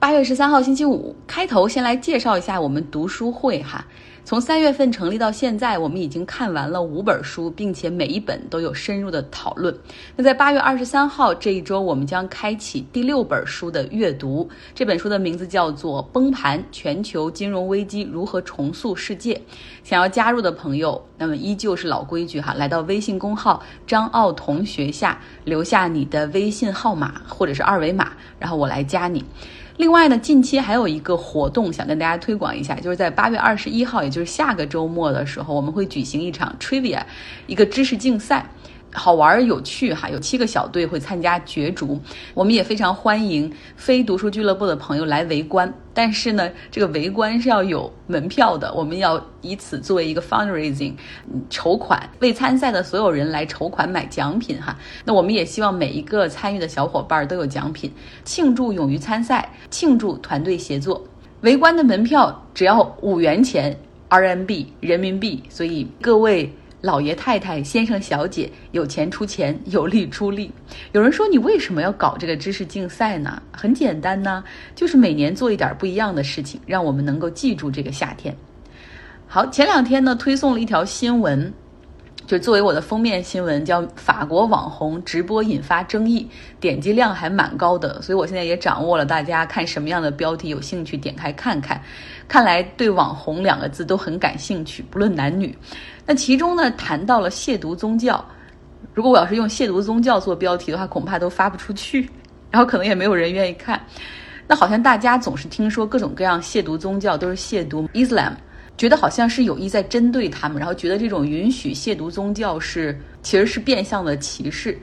八月十三号星期五，开头先来介绍一下我们读书会哈。从三月份成立到现在，我们已经看完了五本书，并且每一本都有深入的讨论。那在八月二十三号这一周，我们将开启第六本书的阅读。这本书的名字叫做《崩盘：全球金融危机如何重塑世界》。想要加入的朋友，那么依旧是老规矩哈，来到微信公号张奥同学下留下你的微信号码或者是二维码，然后我来加你。另外呢，近期还有一个活动想跟大家推广一下，就是在八月二十一号，也就是下个周末的时候，我们会举行一场 trivia，一个知识竞赛。好玩有趣哈，有七个小队会参加角逐，我们也非常欢迎非读书俱乐部的朋友来围观。但是呢，这个围观是要有门票的，我们要以此作为一个 fundraising 筹款，为参赛的所有人来筹款买奖品哈。那我们也希望每一个参与的小伙伴都有奖品，庆祝勇于参赛，庆祝团队协作。围观的门票只要五元钱 RMB 人民币，所以各位。老爷太太、先生小姐，有钱出钱，有力出力。有人说你为什么要搞这个知识竞赛呢？很简单呢，就是每年做一点不一样的事情，让我们能够记住这个夏天。好，前两天呢推送了一条新闻。就作为我的封面新闻，叫法国网红直播引发争议，点击量还蛮高的，所以我现在也掌握了大家看什么样的标题有兴趣点开看看。看来对网红两个字都很感兴趣，不论男女。那其中呢谈到了亵渎宗教，如果我要是用亵渎宗教做标题的话，恐怕都发不出去，然后可能也没有人愿意看。那好像大家总是听说各种各样亵渎宗教都是亵渎 Islam。觉得好像是有意在针对他们，然后觉得这种允许亵渎宗教是其实是变相的歧视，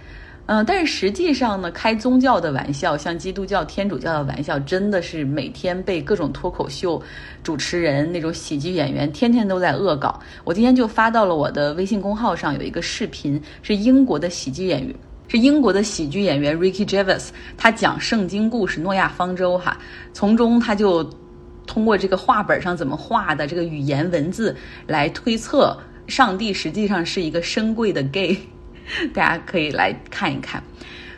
嗯，但是实际上呢，开宗教的玩笑，像基督教、天主教的玩笑，真的是每天被各种脱口秀主持人、那种喜剧演员天天都在恶搞。我今天就发到了我的微信公号上，有一个视频，是英国的喜剧演员，是英国的喜剧演员 Ricky Gervais，他讲圣经故事《诺亚方舟》哈，从中他就。通过这个画本上怎么画的这个语言文字来推测，上帝实际上是一个深贵的 gay，大家可以来看一看。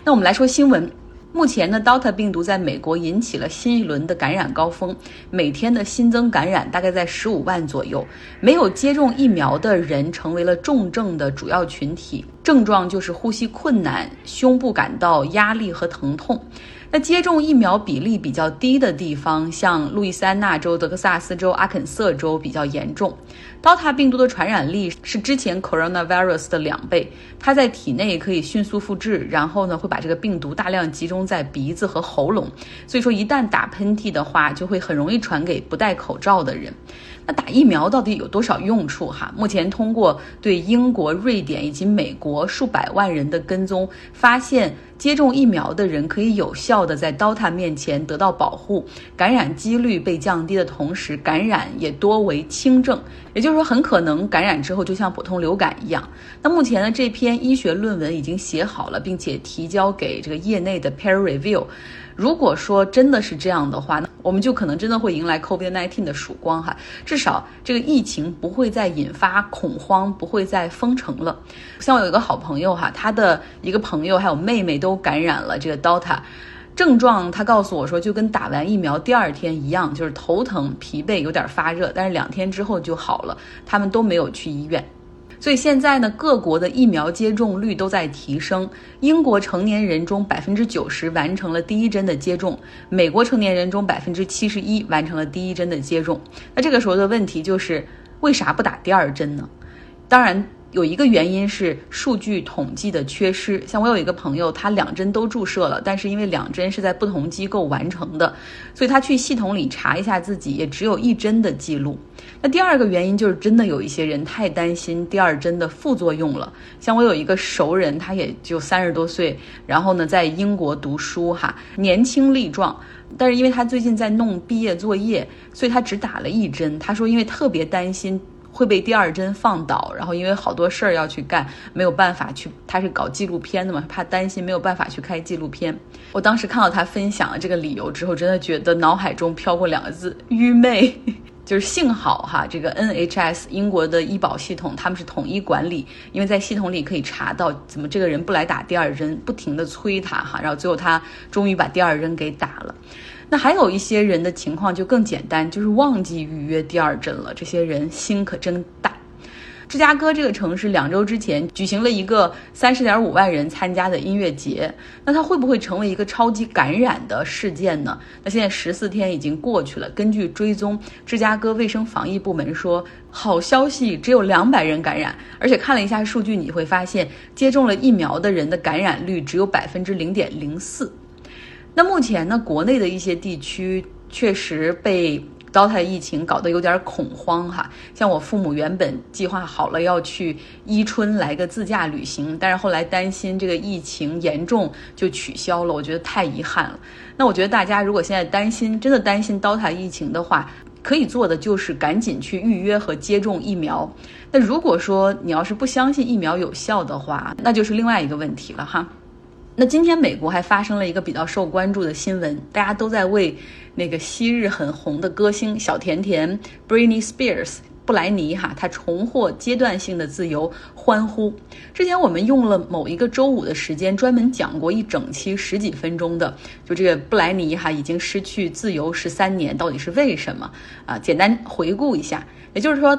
那我们来说新闻，目前呢，Delta 病毒在美国引起了新一轮的感染高峰，每天的新增感染大概在十五万左右。没有接种疫苗的人成为了重症的主要群体，症状就是呼吸困难、胸部感到压力和疼痛。那接种疫苗比例比较低的地方，像路易斯安那州、德克萨斯州、阿肯色州比较严重。Delta 病毒的传染力是之前 coronavirus 的两倍，它在体内可以迅速复制，然后呢会把这个病毒大量集中在鼻子和喉咙，所以说一旦打喷嚏的话，就会很容易传给不戴口罩的人。那打疫苗到底有多少用处？哈，目前通过对英国、瑞典以及美国数百万人的跟踪，发现接种疫苗的人可以有效的在 Delta 面前得到保护，感染几率被降低的同时，感染也多为轻症，也就是说，很可能感染之后就像普通流感一样。那目前呢，这篇医学论文已经写好了，并且提交给这个业内的 peer review。如果说真的是这样的话，那我们就可能真的会迎来 COVID-19 的曙光哈。至少这个疫情不会再引发恐慌，不会再封城了。像我有一个好朋友哈，他的一个朋友还有妹妹都都感染了这个 Delta，症状他告诉我说就跟打完疫苗第二天一样，就是头疼、疲惫、有点发热，但是两天之后就好了。他们都没有去医院。所以现在呢，各国的疫苗接种率都在提升。英国成年人中百分之九十完成了第一针的接种，美国成年人中百分之七十一完成了第一针的接种。那这个时候的问题就是，为啥不打第二针呢？当然。有一个原因是数据统计的缺失，像我有一个朋友，他两针都注射了，但是因为两针是在不同机构完成的，所以他去系统里查一下自己也只有一针的记录。那第二个原因就是真的有一些人太担心第二针的副作用了，像我有一个熟人，他也就三十多岁，然后呢在英国读书哈，年轻力壮，但是因为他最近在弄毕业作业，所以他只打了一针。他说因为特别担心。会被第二针放倒，然后因为好多事儿要去干，没有办法去。他是搞纪录片的嘛，怕担心没有办法去开纪录片。我当时看到他分享了这个理由之后，真的觉得脑海中飘过两个字：愚昧。就是幸好哈，这个 NHS 英国的医保系统他们是统一管理，因为在系统里可以查到怎么这个人不来打第二针，不停的催他哈，然后最后他终于把第二针给打了。那还有一些人的情况就更简单，就是忘记预约第二针了。这些人心可真大。芝加哥这个城市两周之前举行了一个三十点五万人参加的音乐节，那它会不会成为一个超级感染的事件呢？那现在十四天已经过去了，根据追踪，芝加哥卫生防疫部门说，好消息，只有两百人感染，而且看了一下数据，你会发现接种了疫苗的人的感染率只有百分之零点零四。那目前呢，国内的一些地区确实被。Dota 疫情搞得有点恐慌哈，像我父母原本计划好了要去伊春来个自驾旅行，但是后来担心这个疫情严重就取消了，我觉得太遗憾了。那我觉得大家如果现在担心，真的担心 Dota 疫情的话，可以做的就是赶紧去预约和接种疫苗。那如果说你要是不相信疫苗有效的话，那就是另外一个问题了哈。那今天美国还发生了一个比较受关注的新闻，大家都在为那个昔日很红的歌星小甜甜 Britney Spears 布莱尼哈，她重获阶段性的自由欢呼。之前我们用了某一个周五的时间专门讲过一整期十几分钟的，就这个布莱尼哈已经失去自由十三年，到底是为什么啊？简单回顾一下，也就是说。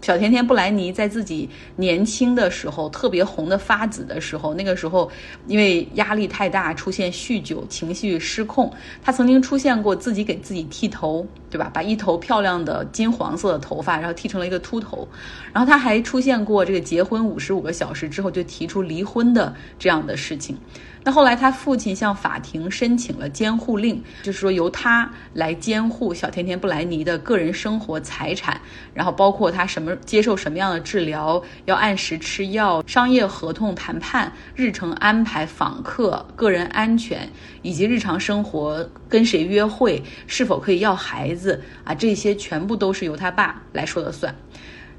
小甜甜布莱尼在自己年轻的时候，特别红的发紫的时候，那个时候因为压力太大，出现酗酒、情绪失控。她曾经出现过自己给自己剃头，对吧？把一头漂亮的金黄色的头发，然后剃成了一个秃头。然后她还出现过这个结婚五十五个小时之后就提出离婚的这样的事情。那后来，他父亲向法庭申请了监护令，就是说由他来监护小甜甜布莱尼的个人生活财产，然后包括他什么接受什么样的治疗，要按时吃药、商业合同谈判、日程安排、访客、个人安全以及日常生活跟谁约会、是否可以要孩子啊，这些全部都是由他爸来说了算。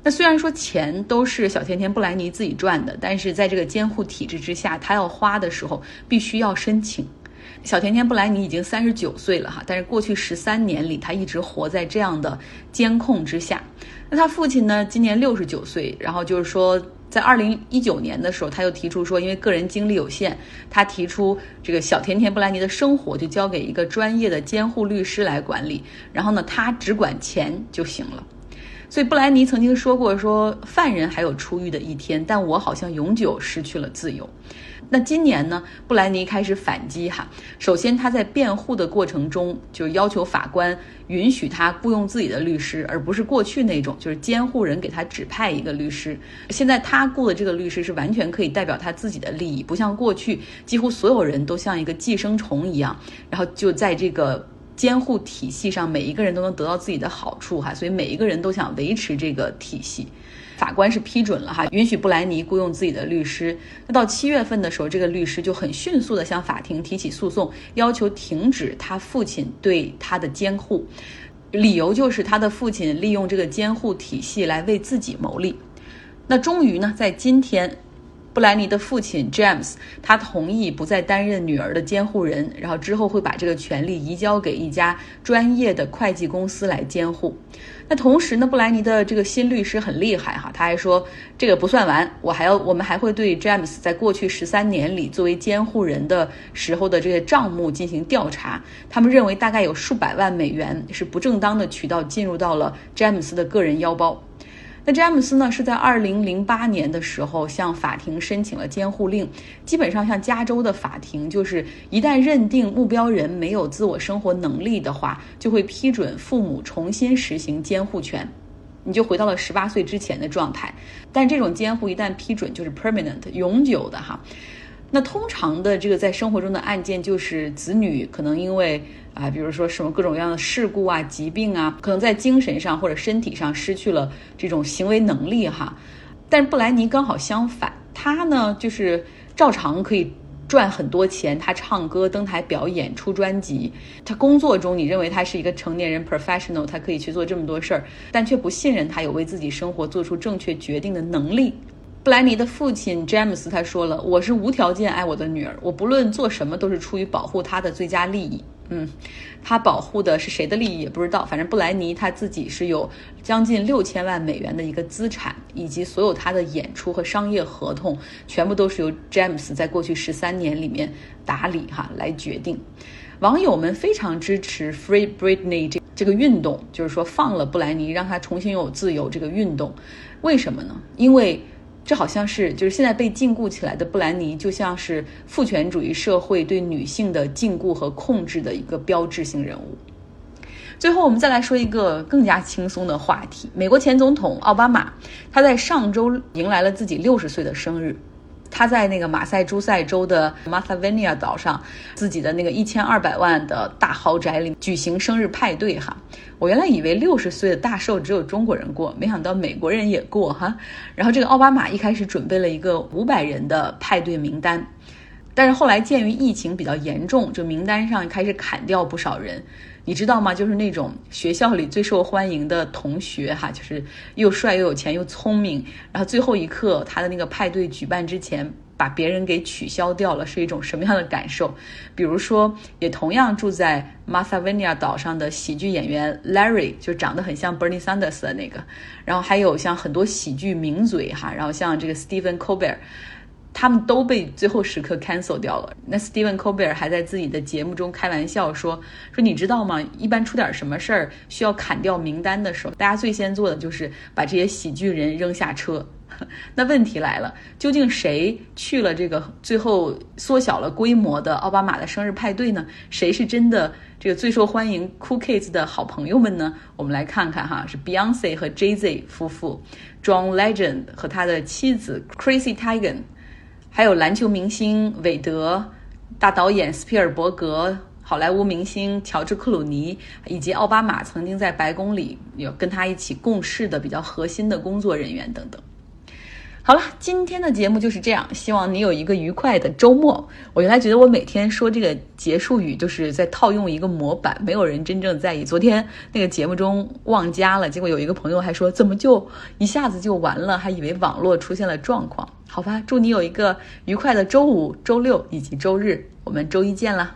那虽然说钱都是小甜甜布莱尼自己赚的，但是在这个监护体制之下，他要花的时候必须要申请。小甜甜布莱尼已经三十九岁了哈，但是过去十三年里，他一直活在这样的监控之下。那他父亲呢，今年六十九岁，然后就是说，在二零一九年的时候，他又提出说，因为个人精力有限，他提出这个小甜甜布莱尼的生活就交给一个专业的监护律师来管理，然后呢，他只管钱就行了。所以布莱尼曾经说过：“说犯人还有出狱的一天，但我好像永久失去了自由。”那今年呢？布莱尼开始反击哈。首先，他在辩护的过程中就要求法官允许他雇佣自己的律师，而不是过去那种就是监护人给他指派一个律师。现在他雇的这个律师是完全可以代表他自己的利益，不像过去几乎所有人都像一个寄生虫一样，然后就在这个。监护体系上，每一个人都能得到自己的好处哈，所以每一个人都想维持这个体系。法官是批准了哈，允许布莱尼雇佣自己的律师。那到七月份的时候，这个律师就很迅速的向法庭提起诉讼，要求停止他父亲对他的监护，理由就是他的父亲利用这个监护体系来为自己谋利。那终于呢，在今天。布莱尼的父亲 James，他同意不再担任女儿的监护人，然后之后会把这个权利移交给一家专业的会计公司来监护。那同时呢，布莱尼的这个新律师很厉害哈，他还说这个不算完，我还要我们还会对 James 在过去十三年里作为监护人的时候的这些账目进行调查。他们认为大概有数百万美元是不正当的渠道进入到了詹姆斯的个人腰包。那詹姆斯呢，是在二零零八年的时候向法庭申请了监护令。基本上，像加州的法庭，就是一旦认定目标人没有自我生活能力的话，就会批准父母重新实行监护权，你就回到了十八岁之前的状态。但这种监护一旦批准，就是 permanent 永久的哈。那通常的这个在生活中的案件，就是子女可能因为。啊，比如说什么各种各样的事故啊、疾病啊，可能在精神上或者身体上失去了这种行为能力哈。但是布莱尼刚好相反，他呢就是照常可以赚很多钱，他唱歌、登台表演、出专辑。他工作中你认为他是一个成年人 professional，他可以去做这么多事儿，但却不信任他有为自己生活做出正确决定的能力。布莱尼的父亲詹姆斯他说了：“我是无条件爱我的女儿，我不论做什么都是出于保护她的最佳利益。”嗯，他保护的是谁的利益也不知道。反正布莱尼他自己是有将近六千万美元的一个资产，以及所有他的演出和商业合同，全部都是由詹姆斯在过去十三年里面打理哈来决定。网友们非常支持 Free Britney 这这个运动，就是说放了布莱尼，让他重新有自由这个运动。为什么呢？因为这好像是就是现在被禁锢起来的布兰妮，就像是父权主义社会对女性的禁锢和控制的一个标志性人物。最后，我们再来说一个更加轻松的话题：美国前总统奥巴马，他在上周迎来了自己六十岁的生日。他在那个马赛诸塞州的 Martha Vineyard 岛上，自己的那个一千二百万的大豪宅里举行生日派对哈。我原来以为六十岁的大寿只有中国人过，没想到美国人也过哈。然后这个奥巴马一开始准备了一个五百人的派对名单，但是后来鉴于疫情比较严重，这名单上开始砍掉不少人。你知道吗？就是那种学校里最受欢迎的同学哈，就是又帅又有钱又聪明，然后最后一刻他的那个派对举办之前把别人给取消掉了，是一种什么样的感受？比如说，也同样住在 Martha Vineyard 岛上的喜剧演员 Larry，就长得很像 Bernie Sanders 的那个，然后还有像很多喜剧名嘴哈，然后像这个 Stephen Colbert。他们都被最后时刻 cancel 掉了。那 Stephen Colbert 还在自己的节目中开玩笑说：“说你知道吗？一般出点什么事儿需要砍掉名单的时候，大家最先做的就是把这些喜剧人扔下车。那问题来了，究竟谁去了这个最后缩小了规模的奥巴马的生日派对呢？谁是真的这个最受欢迎 Cool Kids 的好朋友们呢？我们来看看哈，是 Beyonce 和 Jay Z 夫妇，John Legend 和他的妻子 Chrissy t i g e n。还有篮球明星韦德、大导演斯皮尔伯格、好莱坞明星乔治克鲁尼，以及奥巴马曾经在白宫里有跟他一起共事的比较核心的工作人员等等。好了，今天的节目就是这样，希望你有一个愉快的周末。我原来觉得我每天说这个结束语就是在套用一个模板，没有人真正在意。昨天那个节目中忘加了，结果有一个朋友还说怎么就一下子就完了，还以为网络出现了状况。好吧，祝你有一个愉快的周五、周六以及周日，我们周一见了。